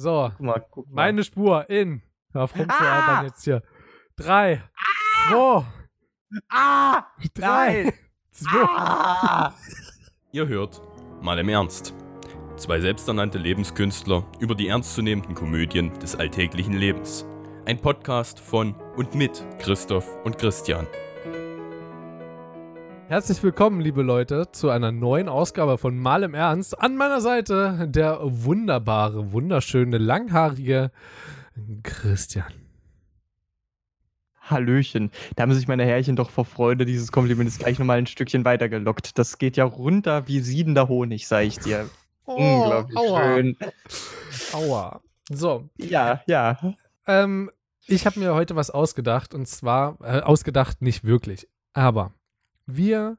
So, Guck mal, guck mal. meine Spur in. Auf rumzuarbeiten Ah! jetzt hier. Drei, zwei, ah! drei, Nein! zwei. Ah! Ihr hört mal im Ernst. Zwei selbsternannte Lebenskünstler über die ernstzunehmenden Komödien des alltäglichen Lebens. Ein Podcast von und mit Christoph und Christian. Herzlich willkommen, liebe Leute, zu einer neuen Ausgabe von Mal im Ernst. An meiner Seite der wunderbare, wunderschöne, langhaarige Christian. Hallöchen. Da haben sich meine Herrchen doch vor Freude dieses Kompliments gleich nochmal ein Stückchen weitergelockt. Das geht ja runter wie siedender Honig, sag ich dir. Unglaublich Oh, aua. schön. Aua. So, Ja, ja. ähm, ich habe mir heute was ausgedacht und zwar, äh, ausgedacht nicht wirklich, aber wir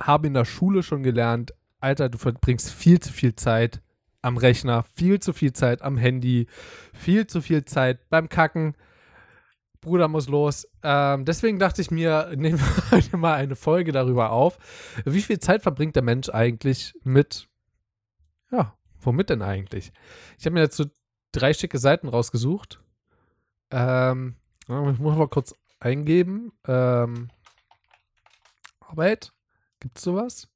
haben in der Schule schon gelernt, Alter, du verbringst viel zu viel Zeit am Rechner, viel zu viel Zeit am Handy, viel zu viel Zeit beim Kacken. Bruder muss los. Ähm, deswegen dachte ich mir, nehmen wir heute mal eine Folge darüber auf. Wie viel Zeit verbringt der Mensch eigentlich mit, ja, womit denn eigentlich? Ich habe mir dazu drei schicke Seiten rausgesucht. Ähm, ich muss mal kurz eingeben. Ähm, Arbeit, gibt's sowas?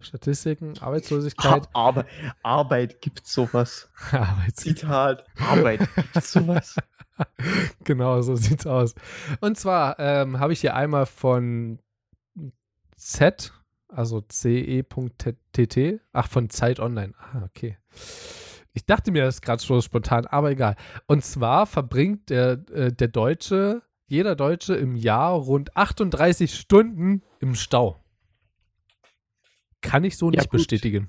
Statistiken, Arbeitslosigkeit. Aber Arbeit gibt's sowas. Arbeits Zitat. Arbeit gibt's sowas. genau, so sieht's aus. Und zwar ähm, habe ich hier einmal von Z, also ce.tt, ach, von Zeit Online. Ah, okay. Ich dachte mir das gerade so spontan, aber egal. Und zwar verbringt der, äh, der Deutsche, jeder Deutsche im Jahr rund 38 Stunden im Stau. Kann ich so Ja, nicht gut. bestätigen.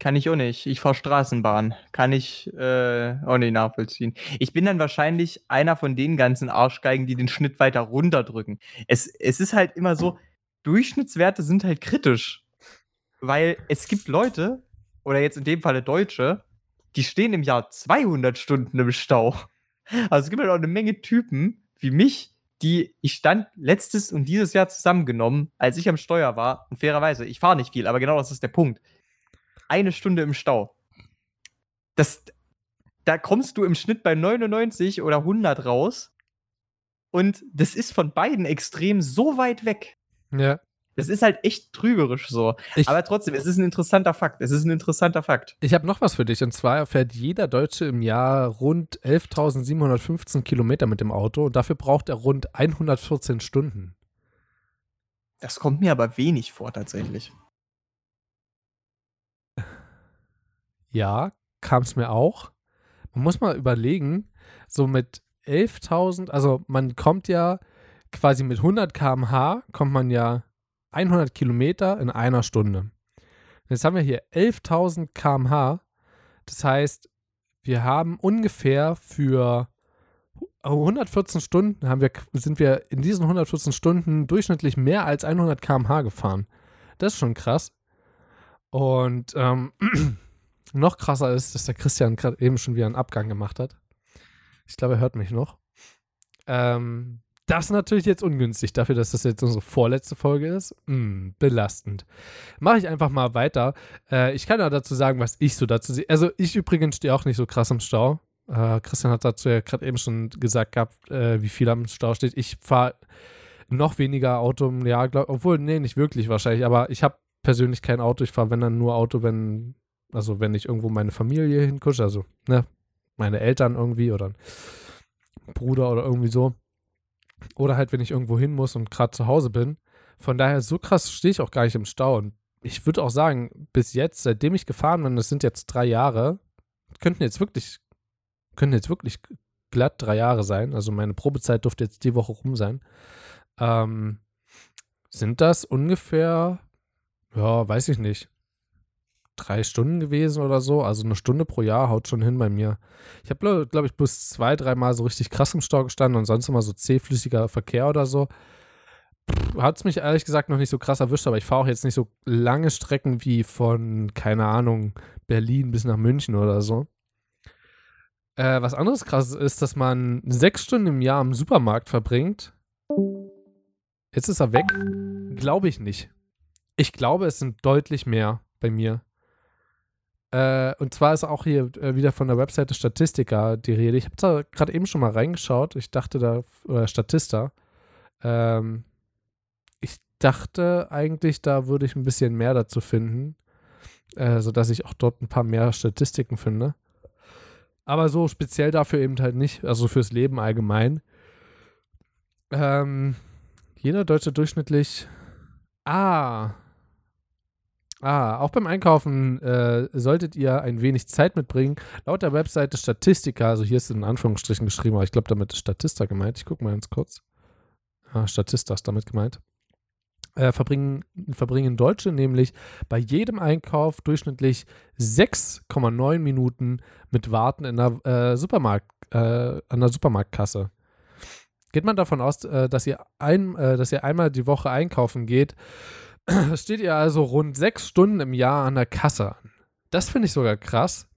Kann ich auch nicht. Ich fahre Straßenbahn. Kann ich äh, auch nicht nachvollziehen. Ich bin dann wahrscheinlich einer von den ganzen Arschgeigen, die den Schnitt weiter runterdrücken. Es, es ist halt immer so, Durchschnittswerte sind halt kritisch. Weil es gibt Leute, oder jetzt in dem Falle Deutsche, die stehen im Jahr 200 Stunden im Stau. Also es gibt halt auch eine Menge Typen wie mich, die, ich stand letztes und dieses Jahr zusammengenommen, als ich am Steuer war, und fairerweise, ich fahre nicht viel, aber genau das ist der Punkt eine Stunde im Stau. Das, da kommst du im Schnitt bei 99 oder 100 raus. Und das ist von beiden Extremen so weit weg. Ja. Das ist halt echt trügerisch so. Ich, Aber trotzdem, es ist ein interessanter Fakt. Es ist ein interessanter Fakt. Ich habe noch was für dich. Und zwar fährt jeder Deutsche im Jahr rund 11.715 Kilometer mit dem Auto. Und dafür braucht er rund 114 Stunden. Das kommt mir aber wenig vor, tatsächlich. Ja, kam es mir auch. Man muss mal überlegen, so mit 11.000, also man kommt ja quasi mit 100 km/h, kommt man ja 100 Kilometer in einer Stunde. Jetzt haben wir hier 11.000 km/h. Das heißt, wir haben ungefähr für 114 Stunden haben wir, sind wir in diesen 114 Stunden durchschnittlich mehr als 100 km/h gefahren. Das ist schon krass. Und ähm, noch krasser ist, dass der Christian gerade eben schon wieder einen Abgang gemacht hat. Ich glaube, er hört mich noch. Ähm, das ist natürlich jetzt ungünstig, dafür, dass das jetzt unsere vorletzte Folge ist. Mm, belastend. Mache ich einfach mal weiter. Äh, ich kann ja dazu sagen, was ich so dazu sehe. Also, ich übrigens stehe auch nicht so krass im Stau. Äh, Christian hat dazu ja gerade eben schon gesagt gehabt, äh, wie viel am Stau steht. Ich fahre noch weniger Auto im Jahr, glaub, obwohl, nee, nicht wirklich wahrscheinlich, aber ich habe persönlich kein Auto. Ich fahre, wenn dann nur Auto, wenn, also wenn ich irgendwo meine Familie hinkusche, also, ne, meine Eltern irgendwie oder Bruder oder irgendwie so. Oder halt, wenn ich irgendwo hin muss und gerade zu Hause bin. Von daher, so krass stehe ich auch gar nicht im Stau. Und ich würde auch sagen, bis jetzt, seitdem ich gefahren bin, das sind jetzt drei Jahre, könnten jetzt wirklich, könnten jetzt wirklich glatt drei Jahre sein. Also meine Probezeit dürfte jetzt die Woche rum sein. Ähm, sind das ungefähr, ja, weiß ich nicht, drei Stunden gewesen oder so. Also eine Stunde pro Jahr haut schon hin bei mir. Ich habe, glaube ich, bloß zwei, dreimal so richtig krass im Stau gestanden und sonst immer so zähflüssiger Verkehr oder so. Hat es mich ehrlich gesagt noch nicht so krass erwischt, aber ich fahre auch jetzt nicht so lange Strecken wie von, keine Ahnung, Berlin bis nach München oder so. Äh, was anderes krasses ist, dass man sechs Stunden im Jahr im Supermarkt verbringt. Jetzt ist er weg. Glaube ich nicht. Ich glaube, es sind deutlich mehr bei mir. Äh, und zwar ist auch hier äh, wieder von der Webseite Statistika die Rede. Ich habe da gerade eben schon mal reingeschaut. Ich dachte da, oder Statista. Ähm, ich dachte eigentlich, da würde ich ein bisschen mehr dazu finden, äh, sodass ich auch dort ein paar mehr Statistiken finde. Aber so speziell dafür eben halt nicht, also fürs Leben allgemein. Ähm, jeder Deutsche durchschnittlich. Ah. Ah, auch beim Einkaufen äh, solltet ihr ein wenig Zeit mitbringen. Laut der Webseite Statistika, also hier ist in Anführungsstrichen geschrieben, aber ich glaube, damit ist Statista gemeint. Ich gucke mal ganz kurz. Ah, Statista ist damit gemeint. Äh, verbringen, verbringen Deutsche nämlich bei jedem Einkauf durchschnittlich 6,9 Minuten mit Warten in der äh, Supermarkt, äh, an der Supermarktkasse. Geht man davon aus, äh, dass, ihr ein, äh, dass ihr einmal die Woche einkaufen geht, steht ihr also rund sechs Stunden im Jahr an der Kasse an. Das finde ich sogar krass.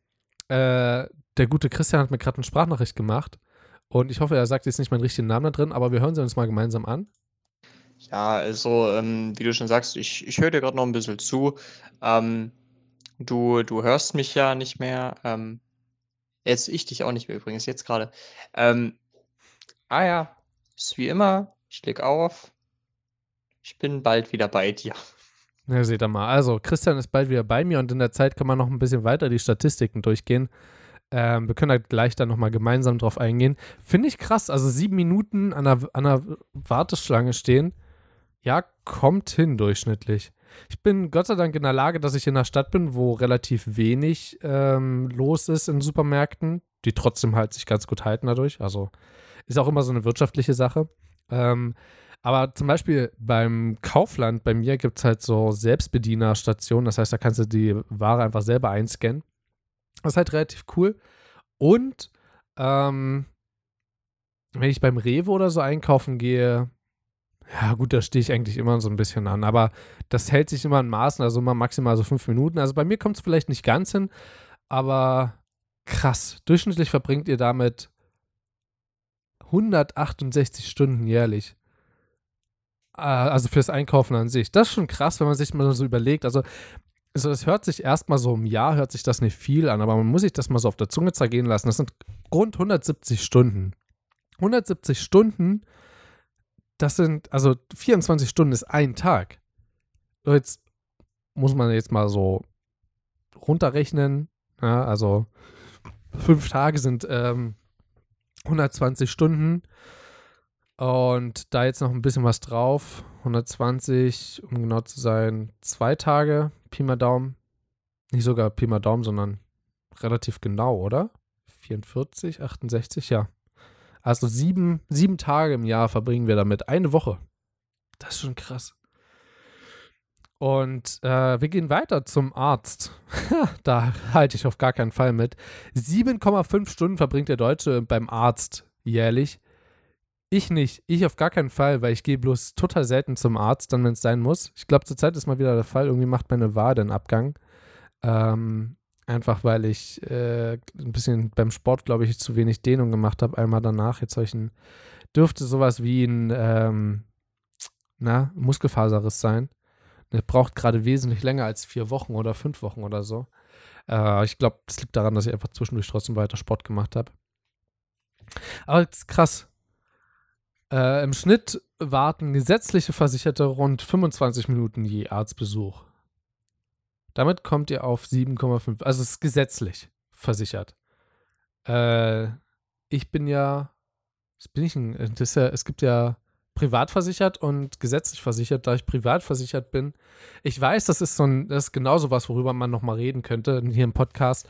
Äh, der gute Christian hat mir gerade eine Sprachnachricht gemacht und ich hoffe, er sagt jetzt nicht meinen richtigen Namen da drin, aber wir hören sie uns mal gemeinsam an. Ja, also, ähm, wie du schon sagst, ich, ich höre dir gerade noch ein bisschen zu. Ähm, du, du hörst mich ja nicht mehr. Ähm, jetzt ich dich auch nicht mehr übrigens, jetzt gerade. Ähm, ah ja, ist wie immer, ich leg auf. Ich bin bald wieder bei dir. Ja, seht ihr mal. Also, Christian ist bald wieder bei mir und in der Zeit kann man noch ein bisschen weiter die Statistiken durchgehen. Ähm, wir können da gleich dann nochmal gemeinsam drauf eingehen. Finde ich krass. Also, sieben Minuten an einer, an einer Warteschlange stehen ja, kommt hin durchschnittlich. Ich bin Gott sei Dank in der Lage, dass ich in einer Stadt bin, wo relativ wenig ähm, los ist in Supermärkten, die trotzdem halt sich ganz gut halten dadurch. Also ist auch immer so eine wirtschaftliche Sache. Ähm, aber zum Beispiel beim Kaufland, bei mir gibt es halt so Selbstbedienerstationen. Das heißt, da kannst du die Ware einfach selber einscannen. Das ist halt relativ cool. Und ähm, wenn ich beim Rewe oder so einkaufen gehe, ja, gut, da stehe ich eigentlich immer so ein bisschen an. Aber das hält sich immer in Maßen, also immer maximal so fünf Minuten. Also bei mir kommt es vielleicht nicht ganz hin, aber krass. Durchschnittlich verbringt ihr damit 168 Stunden jährlich. Äh, also fürs Einkaufen an sich. Das ist schon krass, wenn man sich mal so überlegt. Also, also das hört sich erstmal so im Jahr, hört sich das nicht viel an, aber man muss sich das mal so auf der Zunge zergehen lassen. Das sind rund 170 Stunden. 170 Stunden das sind, also 24 Stunden ist ein Tag. Jetzt muss man jetzt mal so runterrechnen. Ja, also fünf Tage sind ähm, 120 Stunden. Und da jetzt noch ein bisschen was drauf. 120, um genau zu sein, zwei Tage, Pi mal Daumen. Nicht sogar Pi mal Daumen, sondern relativ genau, oder? 44, 68, ja. Also sieben, sieben Tage im Jahr verbringen wir damit. Eine Woche. Das ist schon krass. Und äh, wir gehen weiter zum Arzt. da halte ich auf gar keinen Fall mit. 7,5 Stunden verbringt der Deutsche beim Arzt jährlich. Ich nicht. Ich auf gar keinen Fall, weil ich gehe bloß total selten zum Arzt, dann wenn es sein muss. Ich glaube, zurzeit ist mal wieder der Fall. Irgendwie macht meine Wade einen Abgang. Ähm, Einfach weil ich äh, ein bisschen beim Sport, glaube ich, zu wenig Dehnung gemacht habe. Einmal danach. Jetzt solchen dürfte sowas wie ein ähm, na, Muskelfaserriss sein. Der braucht gerade wesentlich länger als vier Wochen oder fünf Wochen oder so. Äh, ich glaube, das liegt daran, dass ich einfach zwischendurch trotzdem weiter Sport gemacht habe. Aber das ist krass. Äh, Im Schnitt warten gesetzliche Versicherte rund 25 Minuten je Arztbesuch. Damit kommt ihr auf 7,5. Also es ist gesetzlich versichert. Äh, ich bin ja, was bin ich ein, das ja, es gibt ja privat versichert und gesetzlich versichert, da ich privat versichert bin. Ich weiß, das ist so ein, das ist genauso was, worüber man nochmal reden könnte hier im Podcast.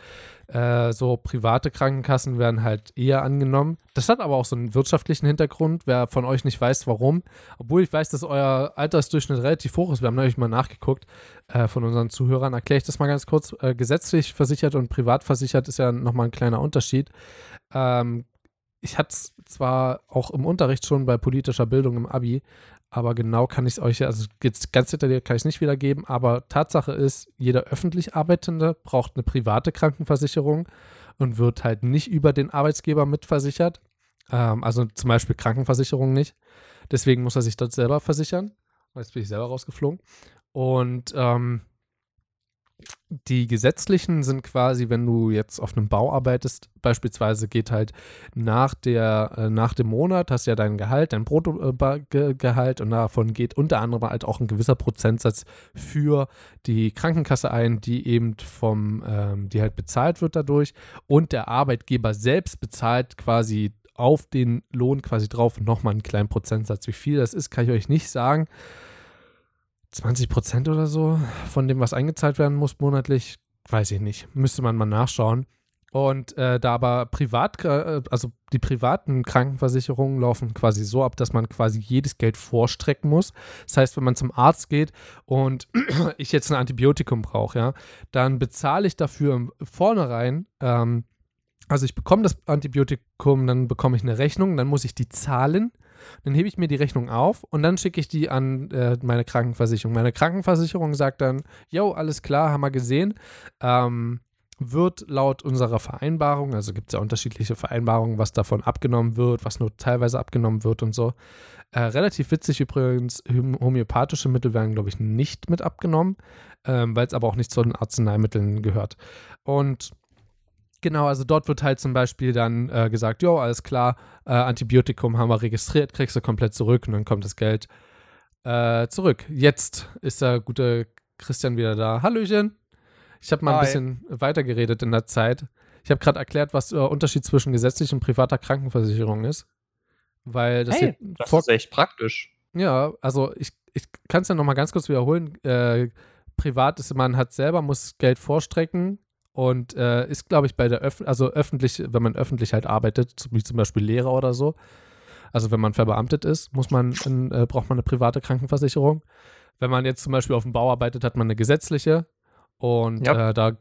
Äh, so private Krankenkassen werden halt eher angenommen. Das hat aber auch so einen wirtschaftlichen Hintergrund. Wer von euch nicht weiß, warum, obwohl ich weiß, dass euer Altersdurchschnitt relativ hoch ist, wir haben neulich mal nachgeguckt äh, von unseren Zuhörern, erkläre ich das mal ganz kurz. Äh, gesetzlich versichert und privat versichert ist ja nochmal ein kleiner Unterschied. Ähm, ich hatte es zwar auch im Unterricht schon bei politischer Bildung im Abi, aber genau kann ich es euch, also ganz detailliert kann ich es nicht wiedergeben, aber Tatsache ist, jeder öffentlich Arbeitende braucht eine private Krankenversicherung und wird halt nicht über den Arbeitsgeber mitversichert. Ähm, also zum Beispiel Krankenversicherung nicht. Deswegen muss er sich dort selber versichern. Jetzt bin ich selber rausgeflogen. Und ähm, die gesetzlichen sind quasi, wenn du jetzt auf einem Bau arbeitest, beispielsweise geht halt nach, der, äh, nach dem Monat, hast ja dein Gehalt, dein Bruttogehalt und davon geht unter anderem halt auch ein gewisser Prozentsatz für die Krankenkasse ein, die eben vom, ähm, die halt bezahlt wird dadurch und der Arbeitgeber selbst bezahlt quasi auf den Lohn quasi drauf nochmal einen kleinen Prozentsatz. Wie viel das ist, kann ich euch nicht sagen. 20 Prozent oder so von dem, was eingezahlt werden muss monatlich, weiß ich nicht. Müsste man mal nachschauen. Und äh, da aber privat, äh, also die privaten Krankenversicherungen laufen quasi so ab, dass man quasi jedes Geld vorstrecken muss. Das heißt, wenn man zum Arzt geht und ich jetzt ein Antibiotikum brauche, ja, dann bezahle ich dafür im vornherein ähm, also ich bekomme das Antibiotikum, dann bekomme ich eine Rechnung, dann muss ich die zahlen, dann hebe ich mir die Rechnung auf und dann schicke ich die an äh, meine Krankenversicherung. Meine Krankenversicherung sagt dann, jo, alles klar, haben wir gesehen. Ähm, wird laut unserer Vereinbarung, also gibt es ja unterschiedliche Vereinbarungen, was davon abgenommen wird, was nur teilweise abgenommen wird und so. Äh, relativ witzig übrigens, homöopathische Mittel werden, glaube ich, nicht mit abgenommen, ähm, weil es aber auch nicht zu den Arzneimitteln gehört. Und Genau, also dort wird halt zum Beispiel dann äh, gesagt, jo, alles klar, äh, Antibiotikum haben wir registriert, kriegst du komplett zurück und dann kommt das Geld äh, zurück. Jetzt ist der gute Christian wieder da. Hallöchen. Ich habe mal Hi. ein bisschen weitergeredet in der Zeit. Ich habe gerade erklärt, was der Unterschied zwischen gesetzlicher und privater Krankenversicherung ist. Weil das, hey, das ist echt praktisch. Ja, also ich, ich kann es ja nochmal ganz kurz wiederholen. Äh, privat ist, man hat selber, muss Geld vorstrecken und äh, ist, glaube ich, bei der Öff also öffentlich, wenn man öffentlich halt arbeitet, wie zum Beispiel Lehrer oder so. Also wenn man verbeamtet ist, muss man in, äh, braucht man eine private Krankenversicherung. Wenn man jetzt zum Beispiel auf dem Bau arbeitet, hat man eine gesetzliche und ja. äh, da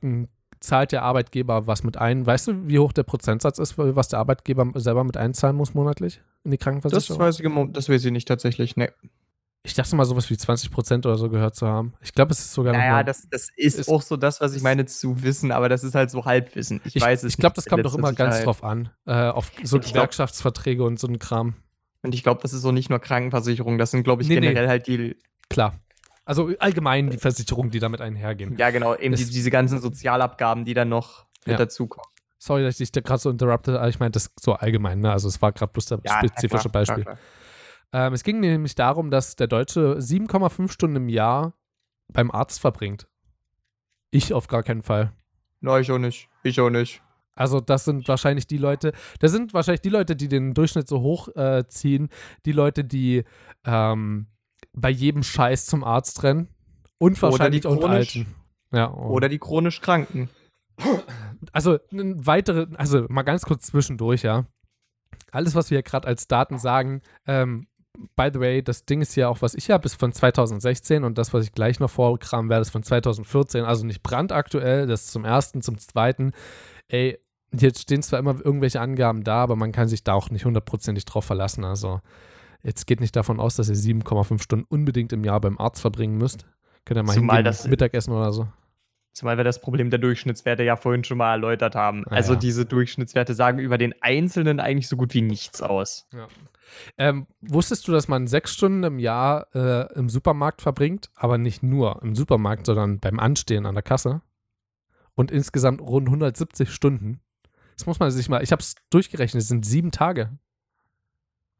zahlt der Arbeitgeber was mit ein. Weißt du, wie hoch der Prozentsatz ist, was der Arbeitgeber selber mit einzahlen muss monatlich in die Krankenversicherung? Das weiß ich, das weiß ich nicht tatsächlich, ne. Ich dachte mal, sowas wie 20 Prozent oder so gehört zu haben. Ich glaube, es ist sogar naja, noch. Ja, das, das ist, ist, auch so das, was ich meine zu wissen, aber das ist halt so Halbwissen. Ich, ich weiß es Ich glaube, das kommt doch immer ganz drauf an. Äh, auf so Gewerkschaftsverträge und so ein Kram. Und ich glaube, das ist so nicht nur Krankenversicherung, das sind, glaube ich, nee, generell nee. halt die. Klar. Also allgemein die Versicherungen, die damit einhergehen. Ja, genau, eben die, diese ganzen Sozialabgaben, die dann noch ja. mit dazukommen. Sorry, dass ich dich gerade so interrupted, aber ich meine das so allgemein, ne? Also es war gerade bloß das ja, spezifische klar, Beispiel. Klar, klar. Ähm, es ging nämlich darum, dass der Deutsche 7,5 Stunden im Jahr beim Arzt verbringt. Ich auf gar keinen Fall. Nein, ich auch nicht. Ich auch nicht. Also das sind wahrscheinlich die Leute, das sind wahrscheinlich die Leute, die den Durchschnitt so hoch äh, ziehen, die Leute, die ähm, bei jedem Scheiß zum Arzt rennen und wahrscheinlich oder die chronisch, Alten. Ja, oh. Oder die chronisch Kranken. Also ein weitere, also mal ganz kurz zwischendurch, ja. Alles, was wir gerade als Daten sagen, ähm, by the way, das Ding ist ja auch, was ich habe, ist von 2016 und das, was ich gleich noch vorkramen werde, ist von 2014. Also nicht brandaktuell, das zum ersten, zum zweiten. Ey, jetzt stehen zwar immer irgendwelche Angaben da, aber man kann sich da auch nicht hundertprozentig drauf verlassen. Also jetzt geht nicht davon aus, dass ihr 7,5 Stunden unbedingt im Jahr beim Arzt verbringen müsst. Könnt ihr mal Zumal hingehen, das Mittagessen oder so. Zumal wir das Problem der Durchschnittswerte ja vorhin schon mal erläutert haben. Ah, also ja. diese Durchschnittswerte sagen über den Einzelnen eigentlich so gut wie nichts aus. Ja. Ähm, wusstest du, dass man sechs Stunden im Jahr äh, im Supermarkt verbringt, aber nicht nur im Supermarkt, sondern beim Anstehen an der Kasse? Und insgesamt rund 170 Stunden. Das muss man sich mal, ich habe es durchgerechnet, es sind sieben Tage.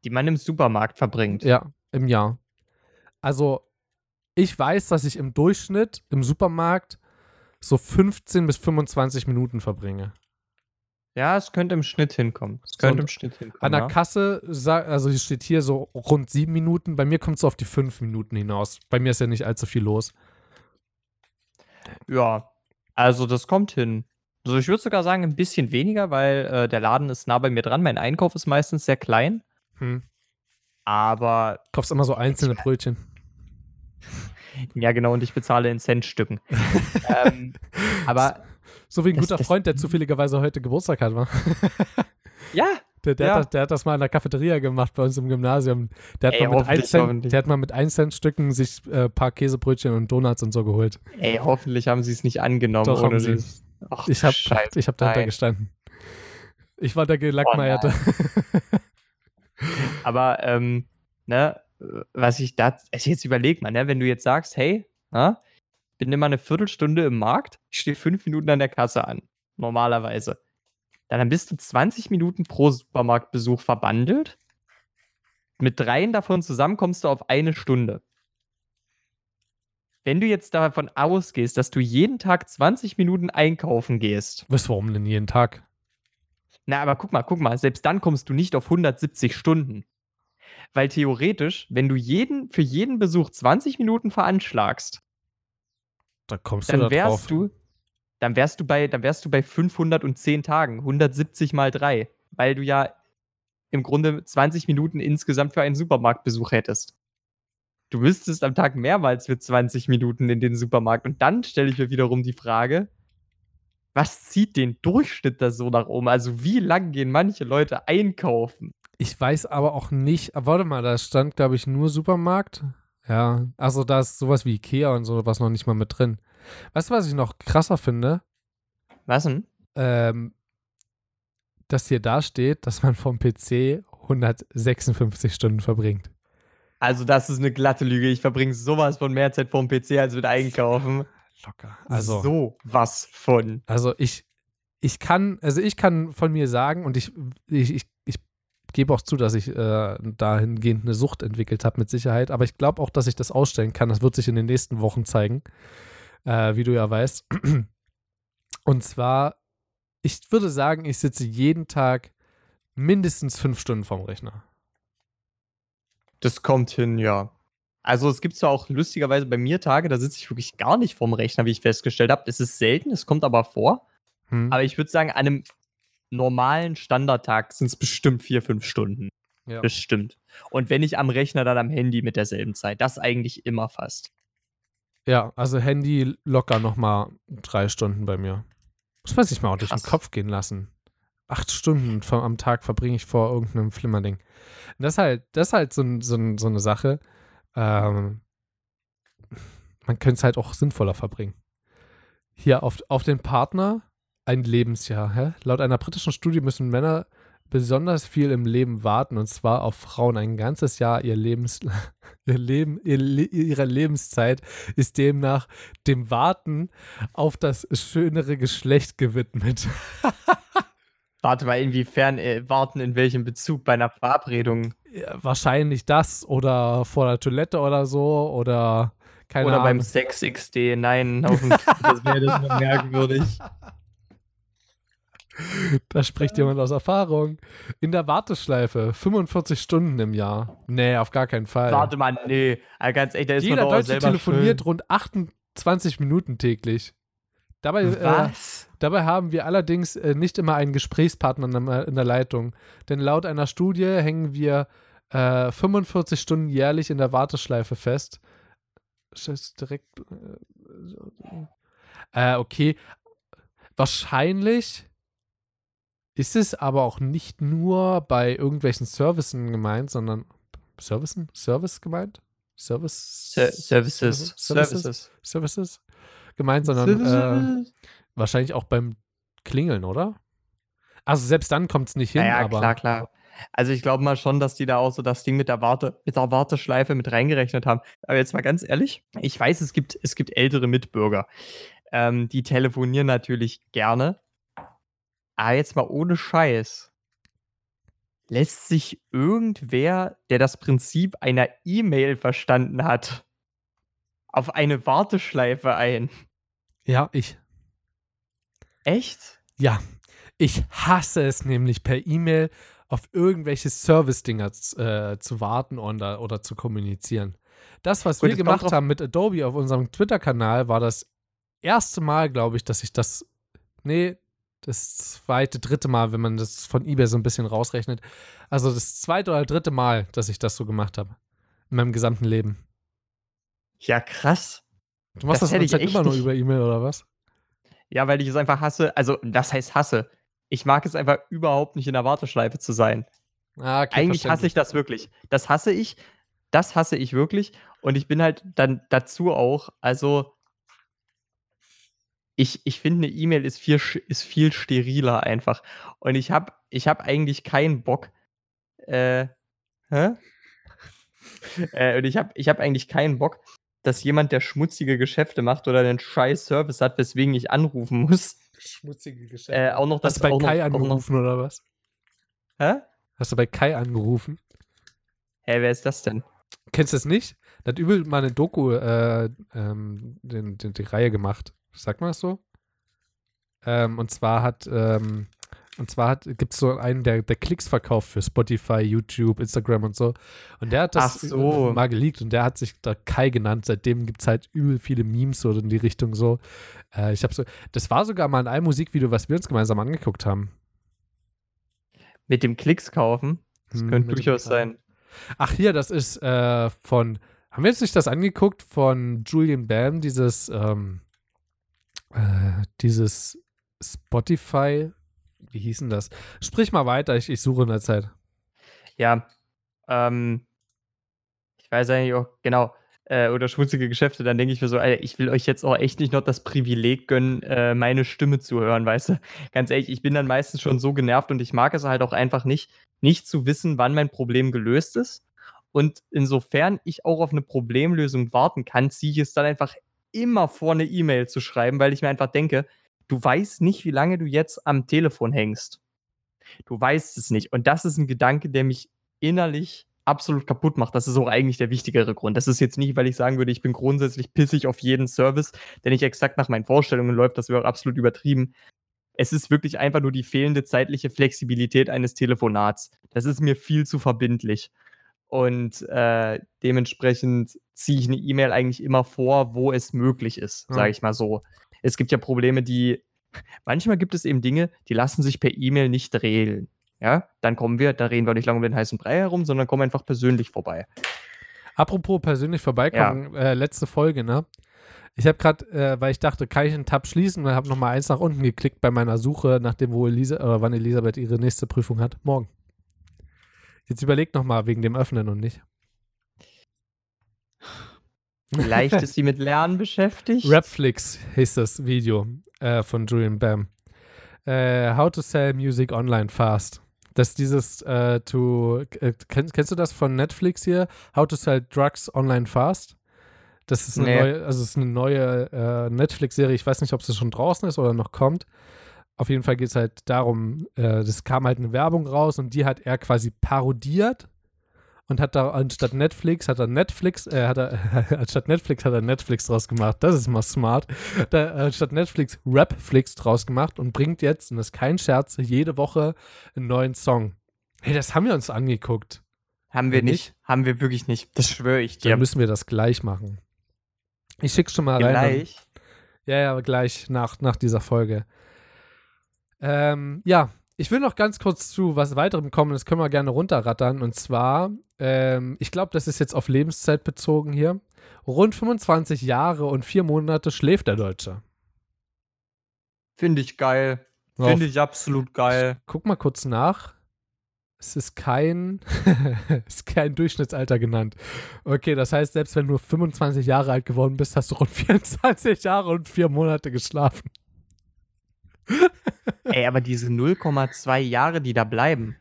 Die man im Supermarkt verbringt. Ja, im Jahr. Also, ich weiß, dass ich im Durchschnitt im Supermarkt so 15 bis 25 Minuten verbringe. Ja, es könnte im Schnitt hinkommen. Es könnte so, im Schnitt hinkommen. An der ja. Kasse, also hier steht hier so rund sieben Minuten. Bei mir kommt es auf die fünf Minuten hinaus. Bei mir ist ja nicht allzu viel los. Ja, also das kommt hin. Also ich würde sogar sagen, ein bisschen weniger, weil äh, der Laden ist nah bei mir dran. Mein Einkauf ist meistens sehr klein. Hm. Aber. Du kaufst immer so einzelne Brötchen. Ja, genau, und ich bezahle in Centstücken. ähm, aber so wie ein das, guter das, Freund, der zufälligerweise heute Geburtstag hat, war. Ja. Der, der, ja. Hat das, der, hat das, mal in der Cafeteria gemacht bei uns im Gymnasium. Der hat, Ey, mal, mit ein Cent, der hat mal mit 1 Cent Stücken sich ein äh, paar Käsebrötchen und Donuts und so geholt. Ey, hoffentlich haben sie es nicht angenommen. Doch, ohne sie. Ach, ich habe hab dahinter gestanden. Ich war der Gelackmeierte. Oh, Aber, ähm, ne, was ich da, also jetzt überleg mal, ne, wenn du jetzt sagst, hey, na, bin immer eine Viertelstunde im Markt, ich stehe fünf Minuten an der Kasse an, normalerweise. Dann bist du 20 Minuten pro Supermarktbesuch verbandelt. Mit dreien davon zusammen kommst du auf eine Stunde. Wenn du jetzt davon ausgehst, dass du jeden Tag 20 Minuten einkaufen gehst. Was, warum denn jeden Tag? Na, aber guck mal, guck mal, selbst dann kommst du nicht auf 170 Stunden. Weil theoretisch, wenn du jeden, für jeden Besuch 20 Minuten veranschlagst, da kommst dann du da wärst drauf. du, dann wärst du bei, dann wärst du bei 510 Tagen, 170 mal 3, weil du ja im Grunde 20 Minuten insgesamt für einen Supermarktbesuch hättest. Du müsstest am Tag mehrmals für 20 Minuten in den Supermarkt. Und dann stelle ich mir wiederum die Frage, was zieht den Durchschnitt da so nach oben? Also wie lang gehen manche Leute einkaufen? Ich weiß aber auch nicht, warte mal, da stand, glaube ich, nur Supermarkt. Ja, also da ist sowas wie Ikea und sowas noch nicht mal mit drin. Weißt du, was ich noch krasser finde? Was denn? Ähm, dass hier da steht, dass man vom PC 156 Stunden verbringt. Also das ist eine glatte Lüge. Ich verbringe sowas von mehr Zeit vorm PC als mit Einkaufen. Locker. Also, so was von. also ich, ich kann, also ich kann von mir sagen und ich, ich, ich, ich gebe auch zu, dass ich äh, dahingehend eine Sucht entwickelt habe mit Sicherheit, aber ich glaube auch, dass ich das ausstellen kann. Das wird sich in den nächsten Wochen zeigen, äh, wie du ja weißt. Und zwar, ich würde sagen, ich sitze jeden Tag mindestens fünf Stunden vorm Rechner. Das kommt hin, ja. Also es gibt zwar auch lustigerweise bei mir Tage, da sitze ich wirklich gar nicht vorm Rechner, wie ich festgestellt habe. Es ist selten, es kommt aber vor. Hm. Aber ich würde sagen, an einem normalen Standardtag sind es bestimmt vier, fünf Stunden. Ja. Bestimmt. Und wenn ich am Rechner, dann am Handy mit derselben Zeit. Das eigentlich immer fast. Ja, also Handy locker nochmal drei Stunden bei mir. Muss man sich mal auch durch den. Kopf gehen lassen. Acht Stunden vom, am Tag verbringe ich vor irgendeinem Flimmerding. Und Das ist halt, das ist halt so, so, so eine Sache. Ähm, man könnte es halt auch sinnvoller verbringen. Hier auf, auf den Partner ein Lebensjahr. Hä? Laut einer britischen Studie müssen Männer besonders viel im Leben warten und zwar auf Frauen ein ganzes Jahr ihr Lebens ihr Leben ihr, Le- ihre Lebenszeit ist demnach dem Warten auf das schönere Geschlecht gewidmet. Warte mal, inwiefern äh, warten in welchem Bezug bei einer Verabredung Ja, wahrscheinlich das oder vor der Toilette oder so oder keine oder beim Ahnung. Sex XD. Nein, auf dem, das wäre das merkwürdig. Da spricht jemand aus Erfahrung. In der Warteschleife 45 Stunden im Jahr. Nee, auf gar keinen Fall. Warte mal, nee. Also ganz echt, da ist Jeder man Deutsche telefoniert schuld. rund 28 Minuten täglich. Dabei, äh, Was? dabei haben wir allerdings äh, nicht immer einen Gesprächspartner in der, Leitung. Denn laut einer Studie hängen wir äh, 45 Stunden jährlich in der Warteschleife fest. Direkt. Äh, äh, okay. Wahrscheinlich ist es aber auch nicht nur bei irgendwelchen Servicen gemeint, sondern Servicen? Service gemeint? Service? Ser Services. Services? Services. Services gemeint, sondern äh, wahrscheinlich auch beim Klingeln, oder? Also selbst dann kommt es nicht hin, Ja, ja, aber klar, klar. Also ich glaube mal schon, dass die da auch so das Ding mit der, Warte, mit der Warteschleife mit reingerechnet haben. Aber jetzt mal ganz ehrlich, ich weiß, es gibt, es gibt ältere Mitbürger. Ähm, die telefonieren natürlich gerne. Aber jetzt mal ohne Scheiß. Lässt sich irgendwer, der das Prinzip einer E-Mail verstanden hat, auf eine Warteschleife ein? ja, ich. Echt? Ja, ich hasse es nämlich per E-Mail auf irgendwelche Service-Dinger äh, zu warten oder, oder zu kommunizieren. Das, was Gut, wir gemacht haben mit Adobe auf unserem Twitter-Kanal, war das erste Mal, glaube ich, dass ich das. Nee, das zweite, dritte Mal, wenn man das von eBay so ein bisschen rausrechnet. Also das zweite oder dritte Mal, dass ich das so gemacht habe. In meinem gesamten Leben. Ja, krass. Du machst Das das, ich immer nur über E-Mail oder was? Ja, weil ich es einfach hasse. Also, das heißt hasse. Ich mag es einfach überhaupt nicht in der Warteschleife zu sein. Ah, okay, Eigentlich hasse ich das wirklich. Das hasse ich. Das hasse ich wirklich. Und ich bin halt dann dazu auch, also ich, ich finde, eine E-Mail ist viel, ist viel steriler einfach. Und ich habe ich hab eigentlich keinen Bock. Äh, hä? äh, und ich habe ich hab eigentlich keinen Bock, dass jemand, der schmutzige Geschäfte macht oder einen scheiß Service hat, weswegen ich anrufen muss. Schmutzige Geschäfte. Äh, auch noch das Hast du bei auch Kai noch, auch noch, angerufen oder was? Hä? Hast du bei Kai angerufen? Hä, wer ist das denn? Kennst du das nicht? Der hat übel mal eine Doku, äh, ähm, den, den, die Reihe gemacht. Sagt man das so? Ähm, und zwar hat, ähm, und zwar hat, gibt es so einen, der, der Klicks verkauft für Spotify, YouTube, Instagram und so. Und der hat das so. mal geleakt und der hat sich da Kai genannt. Seitdem gibt es halt übel viele Memes so in die Richtung so. Äh, ich habe so, das war sogar mal in einem Musikvideo, was wir uns gemeinsam angeguckt haben. Mit dem Klicks kaufen? Das Hm, könnte durchaus sein. Ach hier, das ist äh, von, haben wir jetzt nicht das angeguckt von Julian Bam, dieses, ähm, äh, dieses Spotify, wie hieß denn das? Sprich mal weiter, ich, ich suche in der Zeit. Ja. Ähm, ich weiß eigentlich auch, genau. Äh, oder schmutzige Geschäfte, dann denke ich mir so, Alter, ich will euch jetzt auch echt nicht noch das Privileg gönnen, äh, meine Stimme zu hören, weißt du? Ganz ehrlich, ich bin dann meistens schon so genervt und ich mag es halt auch einfach nicht, nicht zu wissen, wann mein Problem gelöst ist. Und insofern ich auch auf eine Problemlösung warten kann, ziehe ich es dann einfach immer vor, eine E-Mail zu schreiben, weil ich mir einfach denke, du weißt nicht, wie lange du jetzt am Telefon hängst. Du weißt es nicht. Und das ist ein Gedanke, der mich innerlich absolut kaputt macht. Das ist auch eigentlich der wichtigere Grund. Das ist jetzt nicht, weil ich sagen würde, ich bin grundsätzlich pissig auf jeden Service, der nicht exakt nach meinen Vorstellungen läuft. Das wäre absolut übertrieben. Es ist wirklich einfach nur die fehlende zeitliche Flexibilität eines Telefonats. Das ist mir viel zu verbindlich. Und äh, dementsprechend ziehe ich eine E-Mail eigentlich immer vor, wo es möglich ist, Ja. sage ich mal so. Es gibt ja Probleme, die manchmal gibt es eben Dinge, die lassen sich per E-Mail nicht regeln. Ja, dann kommen wir, da reden wir nicht lange um den heißen Brei herum, sondern kommen einfach persönlich vorbei. Apropos persönlich vorbeikommen, äh, letzte Folge, ne? Ich habe gerade, äh, weil ich dachte, kann ich einen Tab schließen und habe nochmal eins nach unten geklickt bei meiner Suche, nachdem wo Elisa, oder wann Elisabeth ihre nächste Prüfung hat. Morgen. Jetzt überleg nochmal wegen dem Öffnen und nicht. Vielleicht ist sie mit Lernen beschäftigt. Rapflix hieß das Video äh, von Julian Bam. Äh, how to sell music online fast. Das ist dieses, äh, to, äh, kennst, kennst du das von Netflix hier? How to sell drugs online fast? Das ist eine Nee. neue, also ist eine neue äh, Netflix-Serie. Ich weiß nicht, ob sie schon draußen ist oder noch kommt. Auf jeden Fall geht es halt darum, äh, das kam halt eine Werbung raus und die hat er quasi parodiert und hat da anstatt Netflix hat er Netflix, äh, hat er, anstatt Netflix hat er Netflix draus gemacht. Das ist mal smart. Da, anstatt Netflix Rapflix draus gemacht und bringt jetzt, und das ist kein Scherz, jede Woche einen neuen Song. Hey, das haben wir uns angeguckt. Haben wir Nicht? nicht. Haben wir wirklich nicht. Das schwöre ich Dann dir. müssen wir das gleich machen. Ich schick's schon mal rein. dann- Gleich. Ja, ja, gleich nach, nach dieser Folge. Ähm, ja, ich will noch ganz kurz zu was weiterem kommen, das können wir gerne runterrattern. Und zwar, ähm, ich glaube, das ist jetzt auf Lebenszeit bezogen hier. Rund 25 Jahre und vier Monate schläft der Deutsche. Finde ich geil. Finde ich absolut geil. Guck mal kurz nach. Es ist kein, es ist kein Durchschnittsalter genannt. Okay, das heißt, selbst wenn du 25 Jahre alt geworden bist, hast du rund 24 Jahre und vier Monate geschlafen. Ey, aber diese 0,2 Jahre, die da bleiben,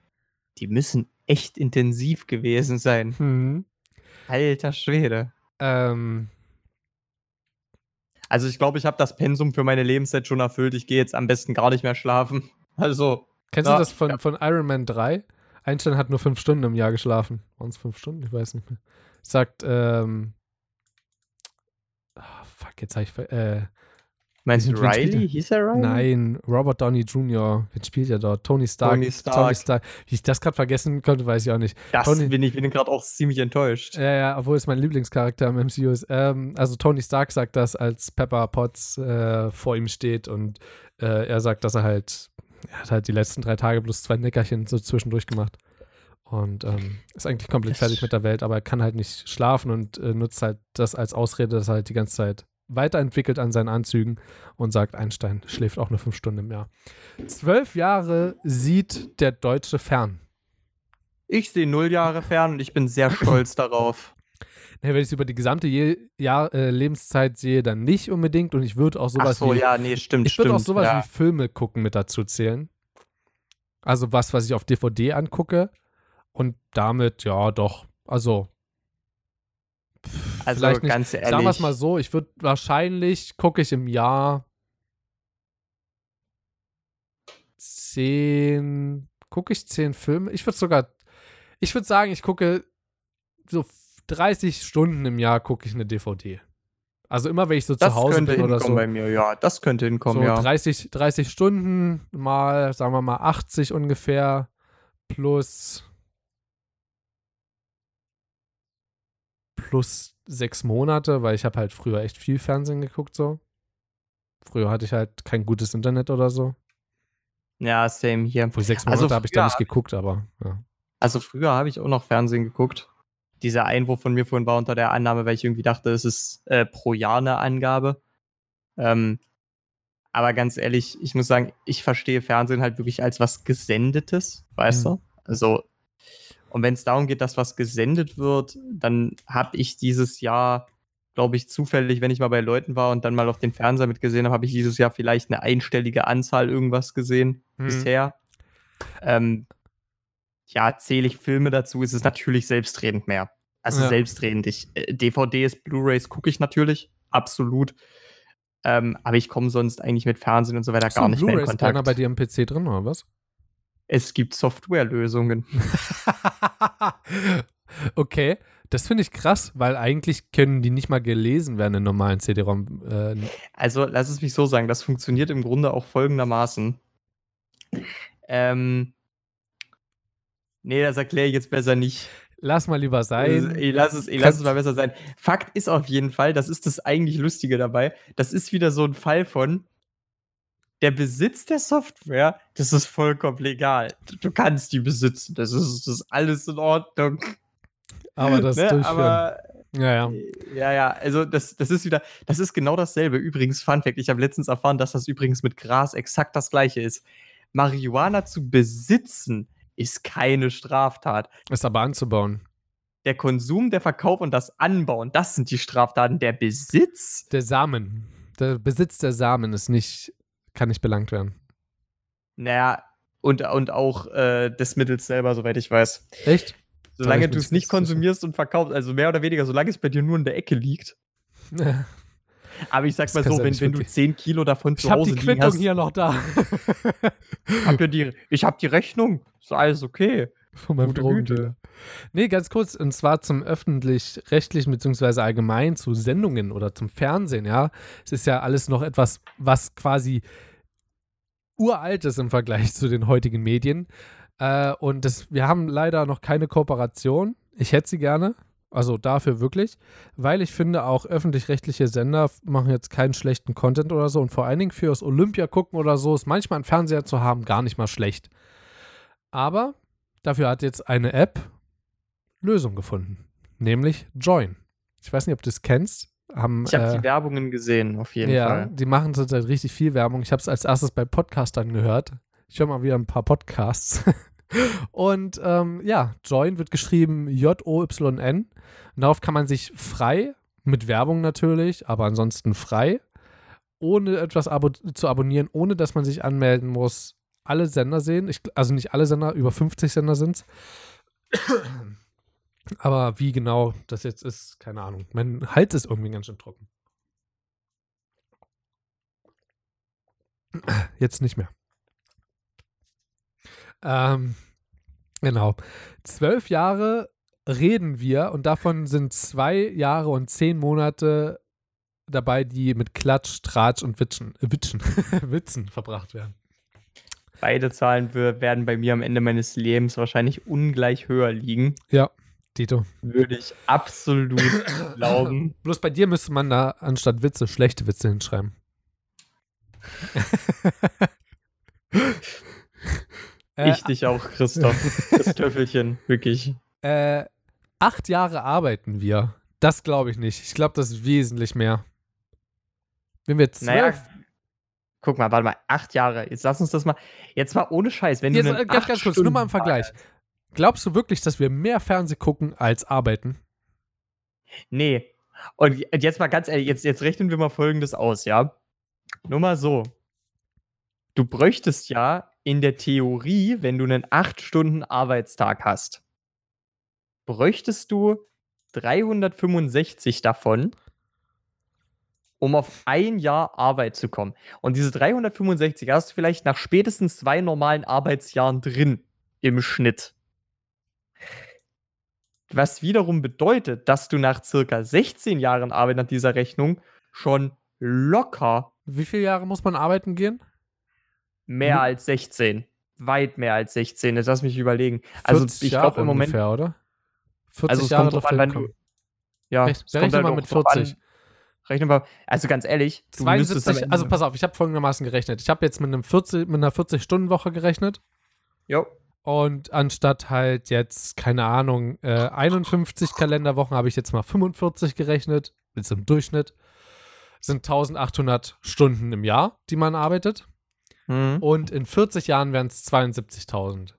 die müssen echt intensiv gewesen sein. Hm. Alter Schwede. Ähm, Also ich glaube, ich habe das Pensum für meine Lebenszeit schon erfüllt. Ich gehe jetzt am besten gar nicht mehr schlafen. Also, Kennst Ja, du das von, ja. von Iron Man 3? Einstein hat nur fünf Stunden im Jahr geschlafen. Waren es fünf Stunden? Ich weiß nicht mehr. Sagt, ähm. ah, fuck, jetzt habe ich. Äh, meinst du Riley? Hieß er Riley? nein, Robert Downey Jr. Wen spielt er dort? Tony Stark. Tony Stark. Tony Stark. Wie ich das gerade vergessen konnte, weiß ich auch nicht. Das Tony- bin ich bin gerade auch ziemlich enttäuscht. Ja, ja, obwohl es mein Lieblingscharakter im MCU ist. Ähm, also Tony Stark sagt das, als Pepper Potts äh, vor ihm steht und äh, er sagt, dass er halt, er hat halt die letzten drei Tage plus zwei Nickerchen so zwischendurch gemacht. Und ähm, ist eigentlich komplett fertig mit der Welt, aber er kann halt nicht schlafen und äh, nutzt halt das als Ausrede, dass er halt die ganze Zeit weiterentwickelt an seinen Anzügen und sagt, Einstein schläft auch nur fünf Stunden im Jahr. Zwölf Jahre sieht der Deutsche fern. Ich sehe null Jahre fern und ich bin sehr stolz darauf. Ja, wenn ich es über die gesamte Je Jahr, äh, Lebenszeit sehe, dann nicht unbedingt. Und ich würde auch Ach sowas so, wie ja, nee, stimmt, ich würde auch sowas ja. wie Filme gucken mit dazu zählen. Also was, was ich auf DVD angucke. Und damit, ja, doch. Also, Also vielleicht nicht. ganz ehrlich. Sagen wir es mal so, ich würde wahrscheinlich, gucke ich im Jahr zehn, gucke ich zehn Filme? Ich würde sogar, ich würde sagen, ich gucke so 30 Stunden im Jahr gucke ich eine DVD. Also immer, wenn ich so das zu Hause könnte bin oder hinkommen so. bei mir, ja. Das könnte hinkommen, so ja. 30, 30 Stunden mal, sagen wir mal 80 ungefähr, plus plus sechs Monate, weil ich habe halt früher echt viel Fernsehen geguckt so. Früher hatte ich halt kein gutes Internet oder so. Ja, same hier. Obwohl sechs Also Monate habe ich da nicht geguckt, aber ja. Also früher habe ich auch noch Fernsehen geguckt. Dieser Einwurf von mir vorhin war unter der Annahme, weil ich irgendwie dachte, es ist äh, pro Jahr eine Angabe. Ähm, aber ganz ehrlich, ich muss sagen, ich verstehe Fernsehen halt wirklich als was Gesendetes, weißt Mhm. du? Also, und wenn es darum geht, dass was gesendet wird, dann habe ich dieses Jahr, glaube ich, zufällig, wenn ich mal bei Leuten war und dann mal auf den Fernseher mitgesehen habe, habe ich dieses Jahr vielleicht eine einstellige Anzahl irgendwas gesehen Mhm. bisher. Ähm, ja, zähle ich Filme dazu, ist es natürlich selbstredend mehr. Also Ja. selbstredend. Ich, äh, DVDs, Blu-Rays gucke ich natürlich, absolut. Ähm, aber ich komme sonst eigentlich mit Fernsehen und so weiter Hast gar nicht mehr in Kontakt. bei dir im PC drin oder was? Es gibt Softwarelösungen. okay, das finde ich krass, weil eigentlich können die nicht mal gelesen werden in normalen CD-ROM. Äh, Also, lass es mich so sagen, das funktioniert im Grunde auch folgendermaßen. Ähm, nee, das erkläre ich jetzt besser nicht. lass mal lieber sein. Ich lasse es, ich lass es mal besser sein. Fakt ist auf jeden Fall, das ist das eigentlich Lustige dabei. Das ist wieder so ein Fall von der Besitz der Software, das ist vollkommen legal. Du, kannst die besitzen, das ist, das ist alles in Ordnung. aber das Ne? durchführen. Aber ja, ja. ja, ja, also das, das ist wieder, das ist genau dasselbe. Übrigens, Fun Fact, ich habe letztens erfahren, dass das übrigens mit Gras exakt das gleiche ist. Marihuana zu besitzen ist keine Straftat. Ist aber anzubauen. Der Konsum, der Verkauf und das Anbauen, das sind die Straftaten. Der Besitz, Der Samen. Der Besitz der Samen ist nicht, kann nicht belangt werden. naja, und, und auch äh, des Mittels selber, soweit ich weiß. Echt? Solange ich du es nicht konsumierst und verkaufst, also mehr oder weniger, solange es bei dir nur in der Ecke liegt. Aber ich sag Das mal so, wenn, wenn du wirklich. 10 Kilo davon Ich zu habe Hause die liegen Quittung hast, hier noch da. Ihr die, ich habe die Rechnung. Ist alles okay. Von meinem Drogendealer. Nee, ganz kurz, und zwar zum öffentlich-rechtlichen beziehungsweise allgemein zu Sendungen oder zum Fernsehen, ja. Es ist ja alles noch etwas, was quasi uralt ist im Vergleich zu den heutigen Medien. Äh, und das, wir haben leider noch keine Kooperation. Ich hätte sie gerne. Also dafür wirklich, weil ich finde, auch öffentlich-rechtliche Sender machen jetzt keinen schlechten Content oder so und vor allen Dingen fürs Olympia gucken oder so ist manchmal ein Fernseher zu haben gar nicht mal schlecht. Aber dafür hat jetzt eine App Lösung gefunden, nämlich Join. Ich weiß nicht, ob du es kennst. Haben, Ich habe äh, die Werbungen gesehen, auf jeden ja, Fall. die machen zurzeit richtig viel Werbung. Ich habe es als erstes bei Podcastern gehört. Ich höre mal wieder ein paar Podcasts. Und ähm, ja, Join wird geschrieben J-O-Y-N. Darauf kann man sich frei, mit Werbung natürlich, aber ansonsten frei, ohne etwas abo zu abonnieren, ohne dass man sich anmelden muss, alle Sender sehen. Ich, also nicht alle Sender, über 50 Sender sind es. Aber wie genau das jetzt ist, keine Ahnung. Mein Hals ist irgendwie ganz schön trocken. Jetzt nicht mehr. Ähm, genau. Zwölf Jahre reden wir und davon sind zwei Jahre und zehn Monate dabei, die mit Klatsch, Tratsch und Witschen, äh, Witschen, Witzen verbracht werden. Beide Zahlen werden bei mir am Ende meines Lebens wahrscheinlich ungleich höher liegen. Ja, Tito. Würde ich absolut glauben. Bloß bei dir müsste man da anstatt Witze schlechte Witze hinschreiben. Äh, Ich dich auch, Christoph. Das Töffelchen, wirklich. Äh, acht Jahre arbeiten wir. Das glaube ich nicht. Ich glaube, das ist wesentlich mehr. Wenn wir zwölf. Naja, guck mal, warte mal, acht Jahre. Jetzt lass uns das mal. Jetzt mal ohne Scheiß, wenn jetzt, du äh, ganz, ganz kurz, nur mal im Vergleich. Glaubst du wirklich, dass wir mehr Fernseh gucken als arbeiten? Nee. Und jetzt mal ganz ehrlich, jetzt, jetzt rechnen wir mal folgendes aus, ja? Nur mal so. Du bräuchtest ja in der Theorie, wenn du einen acht Stunden Arbeitstag hast, bräuchtest du 365 davon, um auf ein Jahr Arbeit zu kommen. Und diese 365 hast du vielleicht nach spätestens zwei normalen Arbeitsjahren drin im Schnitt. Was wiederum bedeutet, dass du nach circa 16 Jahren Arbeit nach dieser Rechnung schon locker Wie viele Jahre muss man arbeiten gehen? mehr Mhm. als 16, weit mehr als 16, jetzt lass mich überlegen. Also 40 ich glaube im Moment, ungefähr, oder? 40 also es Jahre kommt drauf an, wann du, ja, Rech- berechne halt mal mit drauf 40. An, rechne mal, also ganz ehrlich, du müsstest am 72, Ende- also pass auf, ich habe folgendermaßen gerechnet. Ich habe jetzt mit, einem 40, mit einer 40-Stunden-Woche gerechnet Jo. Und anstatt halt jetzt, keine Ahnung, äh, 51 Kalenderwochen habe ich jetzt mal 45 gerechnet, jetzt im Durchschnitt. Sind 1800 Stunden im Jahr, die man arbeitet. Mhm. Und in 40 Jahren wären es 72.000.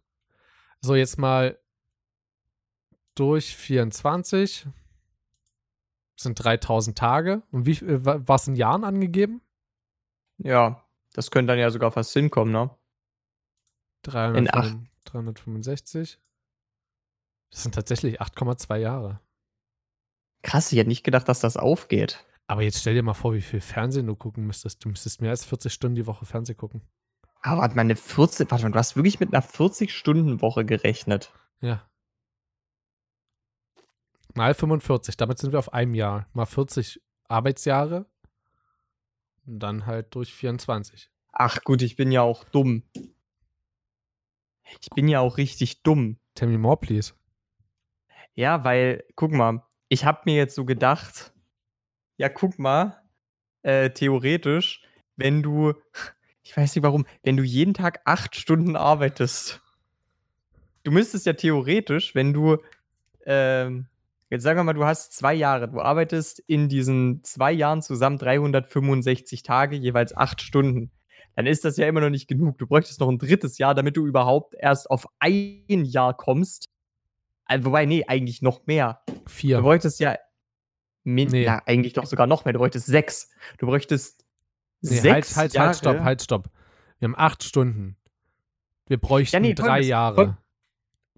So, jetzt mal durch 24 sind 3000 Tage. Und wie äh, wa- was in Jahren angegeben? Ja, das könnte dann ja sogar fast hinkommen, ne? 300, acht- 365. Das sind tatsächlich 8,2 Jahre. Krass, ich hätte nicht gedacht, dass das aufgeht. Aber jetzt stell dir mal vor, wie viel Fernsehen du gucken müsstest. Du müsstest mehr als 40 Stunden die Woche Fernsehen gucken. Aber warte mal, eine 40, warte mal, du hast wirklich mit einer 40-Stunden-Woche gerechnet. Ja. Mal 45, damit sind wir auf einem Jahr. Mal 40 Arbeitsjahre. Und dann halt durch 24. Ach gut, ich bin ja auch dumm. Ich bin ja auch richtig dumm. Tell me more, please. Ja, weil, guck mal, ich habe mir jetzt so gedacht, ja, guck mal, äh, theoretisch, wenn du, ich weiß nicht warum, wenn du jeden Tag acht Stunden arbeitest, du müsstest ja theoretisch, wenn du, ähm, jetzt sagen wir mal, du hast zwei Jahre, du arbeitest in diesen zwei Jahren zusammen 365 Tage, jeweils acht Stunden. Dann ist das ja immer noch nicht genug. Du bräuchtest noch ein drittes Jahr, damit du überhaupt erst auf ein Jahr kommst. Also, wobei, nee, eigentlich noch mehr. Du Vier. bräuchtest ja. Min Nee. Na, eigentlich doch sogar noch mehr. Du bräuchtest sechs. Du bräuchtest Nee, sechs halt, halt, Jahre. halt, stopp, halt, stopp. Wir haben acht Stunden. Wir bräuchten nee, drei Jahre.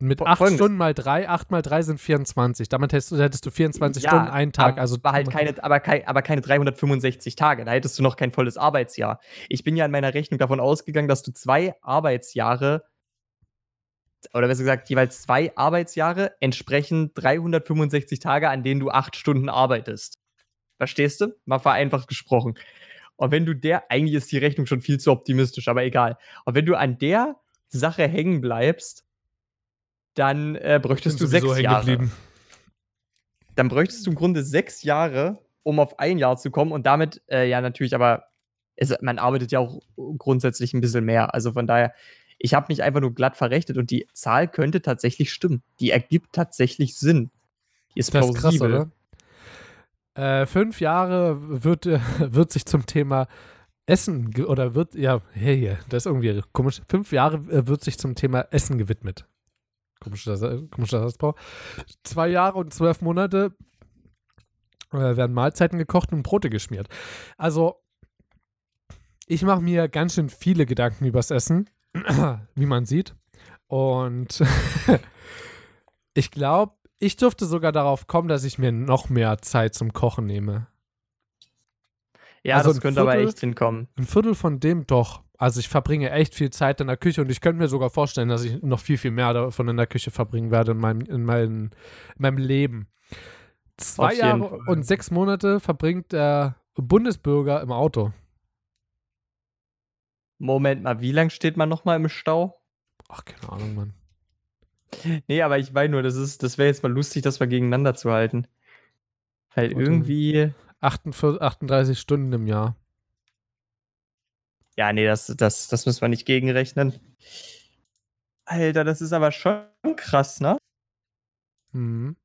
Mit fol- acht folgendes. Stunden mal drei, acht mal drei sind 24. Damit hättest du, hättest du 24 Ja, Stunden, einen Tag. Also aber halt keine, aber, kein, aber keine 365 Tage. Da hättest du noch kein volles Arbeitsjahr. Ich bin ja in meiner Rechnung davon ausgegangen, dass du zwei Arbeitsjahre oder besser gesagt, jeweils zwei Arbeitsjahre entsprechen 365 Tage, an denen du acht Stunden arbeitest. Verstehst du? Mal vereinfacht gesprochen. Und wenn du der, eigentlich ist die Rechnung schon viel zu optimistisch, aber egal. Und wenn du an der Sache hängen bleibst, dann äh, bräuchtest du sechs Jahre. Dann bräuchtest du im Grunde sechs Jahre, um auf ein Jahr zu kommen und damit, äh, ja, natürlich, aber es, man arbeitet ja auch grundsätzlich ein bisschen mehr. Also von daher, ich habe mich einfach nur glatt verrechnet und die Zahl könnte tatsächlich stimmen. Die ergibt tatsächlich Sinn. Die ist Das ist krass, oder? Äh, fünf Jahre wird, äh, wird sich zum Thema Essen oder wird, ja, hey, das ist irgendwie komisch. Fünf Jahre äh, wird sich zum Thema Essen gewidmet. Komischer, komischer Satzbau. Zwei Jahre und zwölf Monate äh, werden Mahlzeiten gekocht und Brote geschmiert. Also, ich mache mir ganz schön viele Gedanken übers Essen, wie man sieht. Und ich glaube, ich dürfte sogar darauf kommen, dass ich mir noch mehr Zeit zum Kochen nehme. Ja, Also das könnte aber Viertel- echt hinkommen. Ein Viertel von dem doch. Also ich verbringe echt viel Zeit in der Küche und ich könnte mir sogar vorstellen, dass ich noch viel, viel mehr davon in der Küche verbringen werde in meinem, in meinem, in meinem Leben. Zwei Jahre Fall. und sechs Monate verbringt der Bundesbürger im Auto. Moment mal, wie lang steht man nochmal im Stau? Ach, keine Ahnung, Mann. Nee, aber ich meine nur, das, ist- das wäre jetzt mal lustig, das mal gegeneinander zu halten. Weil irgendwie. 48, 38 Stunden im Jahr. Ja, nee, das, das, das müssen wir nicht gegenrechnen. Alter, das ist aber schon krass, ne? Mhm.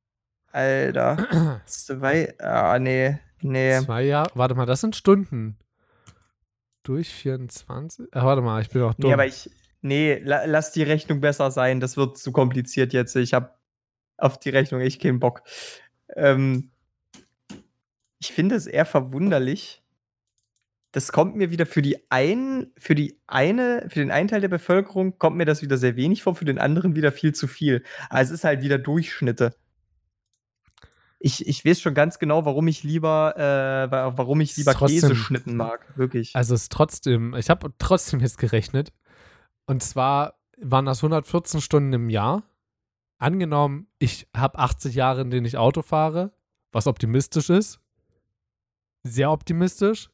Alter. Zwei. Ah, nee. Nee. Zwei Jahre. Warte mal, das sind Stunden. Durch 24? Ach, warte mal, ich bin auch dumm. Nee, aber ich. Nee, la, lass die Rechnung besser sein. Das wird zu kompliziert jetzt. Ich hab auf die Rechnung echt keinen Bock. Ähm, ich finde es eher verwunderlich. Das kommt mir wieder für die einen, für die eine, für den einen Teil der Bevölkerung kommt mir das wieder sehr wenig vor, für den anderen wieder viel zu viel. Also es ist halt wieder Durchschnitte. Ich, ich weiß schon ganz genau, warum ich lieber, äh, wa- warum ich lieber Trotzdem- Käseschnitten mag. Wirklich. Also es ist trotzdem, ich habe trotzdem jetzt gerechnet. Und zwar waren das 114 Stunden im Jahr. Angenommen, ich habe 80 Jahre, in denen ich Auto fahre, was optimistisch ist. Sehr optimistisch.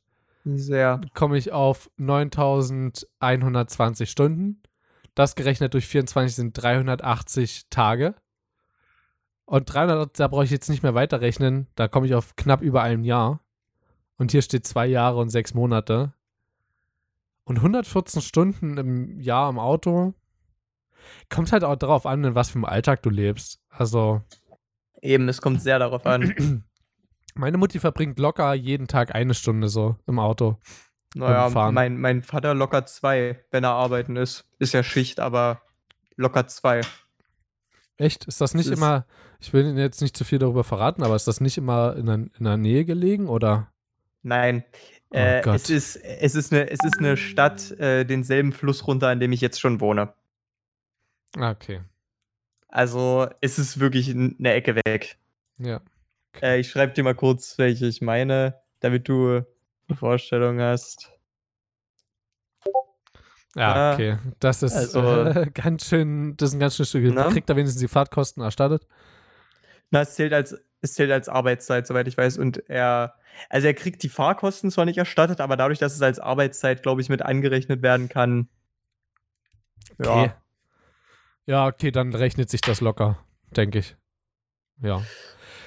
Sehr. Komme ich auf 9120 Stunden. Das gerechnet durch 24 sind 380 Tage. Und 300, da brauche ich jetzt nicht mehr weiterrechnen. Da komme ich auf knapp über einem Jahr. Und hier steht zwei Jahre und sechs Monate. Und 114 Stunden im Jahr im Auto. Kommt halt auch darauf an, in was für einem Alltag du lebst. Also, Eben, es kommt sehr darauf an. meine Mutti verbringt locker jeden Tag eine Stunde so im Auto. Naja, mein, mein Vater locker zwei, wenn er arbeiten ist. Ist ja Schicht, aber locker zwei. Echt? Ist das nicht ist- immer, ich will Ihnen jetzt nicht zu viel darüber verraten, aber ist das nicht immer in der, in der Nähe gelegen oder? Nein. Oh äh, es, ist, es, ist eine, es ist eine Stadt, äh, denselben Fluss runter, an dem ich jetzt schon wohne. Ah, okay. Also es ist wirklich eine Ecke weg. Ja. Äh, ich schreibe dir mal kurz, welche ich meine, damit du eine Vorstellung hast. Ja, Ah, okay. Das ist also- äh, ganz schön, das ist ein ganz schön Stück. Na? Kriegt er wenigstens die Fahrtkosten erstattet? Na, es zählt als, es zählt als Arbeitszeit, soweit ich weiß. Und er, also er kriegt die Fahrkosten zwar nicht erstattet, aber dadurch, dass es als Arbeitszeit, glaube ich, mit angerechnet werden kann. Okay. Ja. Ja, okay, dann rechnet sich das locker, denke ich. Ja.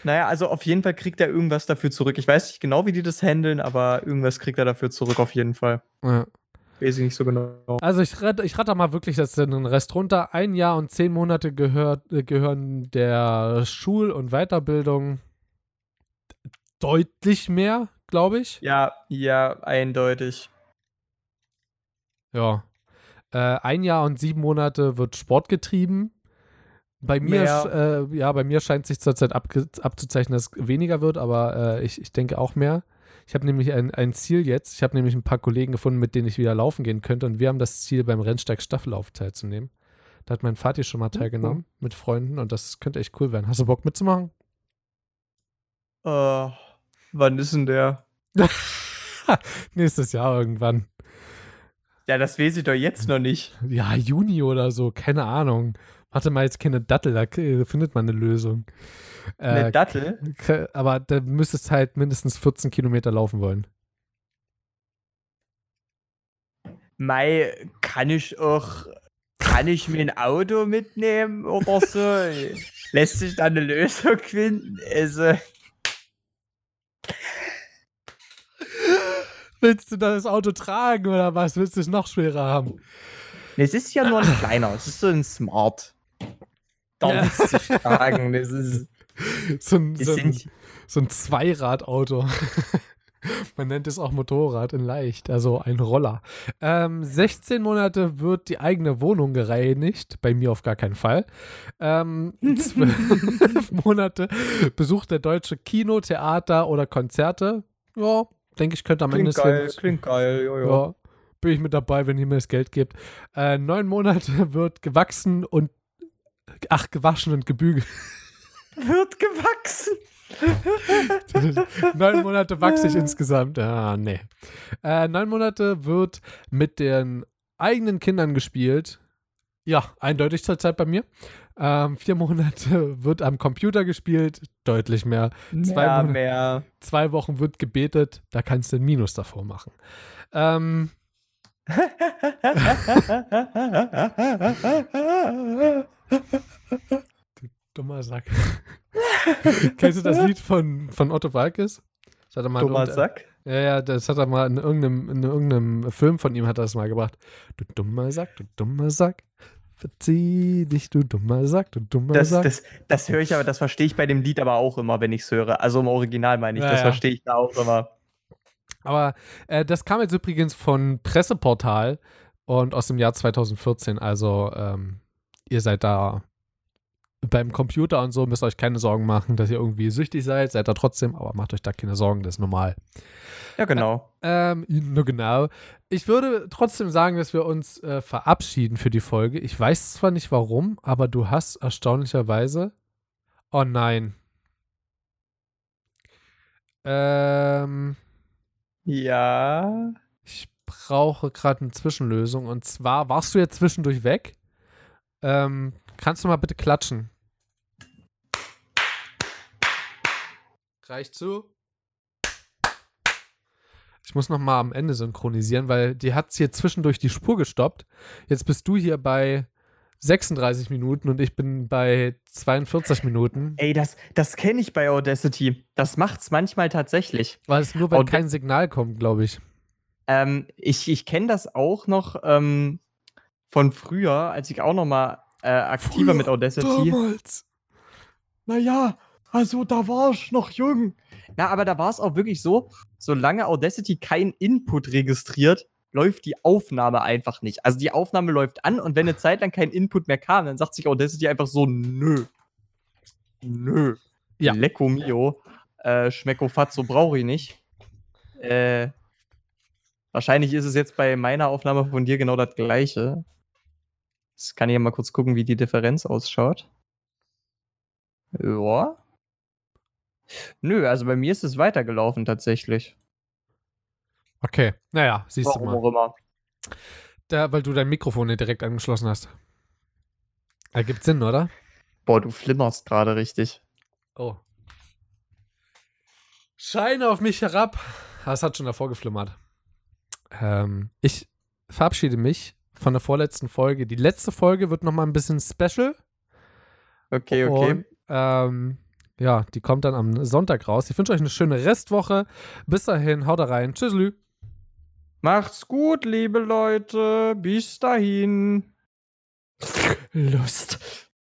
Naja, also auf jeden Fall kriegt er irgendwas dafür zurück. Ich weiß nicht genau, wie die das handeln, aber irgendwas kriegt er dafür zurück, auf jeden Fall. ja. Weiß ich nicht so genau. Also ich rate, ich rate mal wirklich jetzt den Rest runter. Ein Jahr und zehn Monate gehört, äh, gehören der Schul- und Weiterbildung deutlich mehr, glaube ich. Ja, ja, eindeutig. Ja. Äh, ein Jahr und sieben Monate wird Sport getrieben. Bei mir, äh, ja, bei mir scheint sich zurzeit abzuzeichnen, dass es weniger wird, aber äh, ich, ich denke auch mehr. Ich habe nämlich ein, ein Ziel jetzt. Ich habe nämlich ein paar Kollegen gefunden, mit denen ich wieder laufen gehen könnte. Und wir haben das Ziel, beim Rennsteig Staffellauf teilzunehmen. Da hat mein Vati schon mal teilgenommen mit Freunden und das könnte echt cool werden. Hast du Bock mitzumachen? Äh, wann ist denn der? Nächstes Jahr irgendwann. Ja, das weiß ich doch jetzt noch nicht. Ja, Juni oder so, keine Ahnung. Warte mal, jetzt keine Dattel, da k- findet man eine Lösung. Eine Äh, Dattel? k- aber da müsstest halt mindestens 14 Kilometer laufen wollen. Mei, kann ich auch, kann ich mir ein Auto mitnehmen oder so? Lässt sich da eine Lösung finden? Also, Willst du das Auto tragen oder was? Willst du es noch schwerer haben? es ist ja nur ein kleiner, es ist so ein Smart. Da Ja. ich tragen, das ist, So ein, so ein, so ein Zweiradauto. Man nennt es auch Motorrad in leicht, also ein Roller. Ähm, 16 Monate wird die eigene Wohnung gereinigt, bei mir auf gar keinen Fall. Ähm, 12 Monate besucht der deutsche Kino, Theater oder Konzerte. Ja, denke ich, könnte am Ende klingt des geil, Lebens- klingt geil, jo, jo. Ja, bin ich mit dabei, wenn ihr mir das Geld gebt. Äh, neun Monate wird gewachsen und ach, gewaschen und gebügelt. Wird gewachsen. neun Monate wachse ich insgesamt. Ah, nee. Äh, neun Monate wird mit den eigenen Kindern gespielt. Ja, eindeutig zurzeit bei mir. Ähm, vier Monate wird am Computer gespielt, deutlich mehr. Zwei Mehr, Monate- mehr. Zwei Wochen wird gebetet, da kannst du ein Minus davor machen. Ähm, dummer Sack. Kennst du das Lied von, von Otto Walkes? Das hat er mal in Dummer Sack. Ja, ja, das hat er mal in irgendeinem, in irgendeinem Film von ihm hat er das mal gebracht. Du dummer Sack, du dummer Sack. Verzieh dich, du dummer Sack, du dummer Das, Sack. das, das höre ich aber, das verstehe ich bei dem Lied aber auch immer, wenn ich es höre. Also im Original meine ich, Ja, das ja. verstehe ich da auch immer. Aber äh, das kam jetzt übrigens von Presseportal und aus dem Jahr 2014. Also ähm, ihr seid da beim Computer und so, müsst euch keine Sorgen machen, dass ihr irgendwie süchtig seid. Seid da trotzdem, aber macht euch da keine Sorgen, das ist normal. Ja, genau. Ähm, nur genau. Ich würde trotzdem sagen, dass wir uns äh, verabschieden für die Folge. Ich weiß zwar nicht warum, aber du hast erstaunlicherweise. Oh nein. Ähm, Ja. ich brauche gerade eine Zwischenlösung. Und zwar, warst du jetzt zwischendurch weg? Ähm, kannst du mal bitte klatschen? Reicht zu? Ich muss noch mal am Ende synchronisieren, weil die hat hier zwischendurch die Spur gestoppt. Jetzt bist du hier bei 36 Minuten und ich bin bei 42 Minuten. Ey, das, das kenne ich bei Audacity. Das macht's manchmal tatsächlich. Weil es nur, weil Aud- kein Signal kommt, glaube ich. Ähm, ich ich kenne das auch noch ähm, von früher, als ich auch noch mal äh, aktiver mit Audacity. Damals. Naja, also da war ich noch jung. Na, aber da war es auch wirklich so, solange Audacity keinen Input registriert, läuft die Aufnahme einfach nicht. Also die Aufnahme läuft an und wenn eine Zeit lang kein Input mehr kam, dann sagt sich Audacity einfach so, nö. Nö. Ja. Lecco mio. Äh, Schmecko Fatzo brauche ich nicht. Äh, wahrscheinlich ist es jetzt bei meiner Aufnahme von dir genau das gleiche. Jetzt kann ich ja mal kurz gucken, wie die Differenz ausschaut. Ja. Nö, also bei mir ist es weitergelaufen tatsächlich. Okay, naja, siehst du Warum mal. auch immer. Da, weil du dein Mikrofon nicht direkt angeschlossen hast. Ergibt Sinn, oder? Boah, du flimmerst gerade richtig. Oh. Scheine auf mich herab. Ah, Es hat schon davor geflimmert. Ähm, ich verabschiede mich von der vorletzten Folge. Die letzte Folge wird nochmal ein bisschen special. Okay, okay. Und, ähm, ja, die kommt dann am Sonntag raus. Ich wünsche euch eine schöne Restwoche. Bis dahin, haut rein. Tschüss. Macht's gut, liebe Leute. Bis dahin. Lust.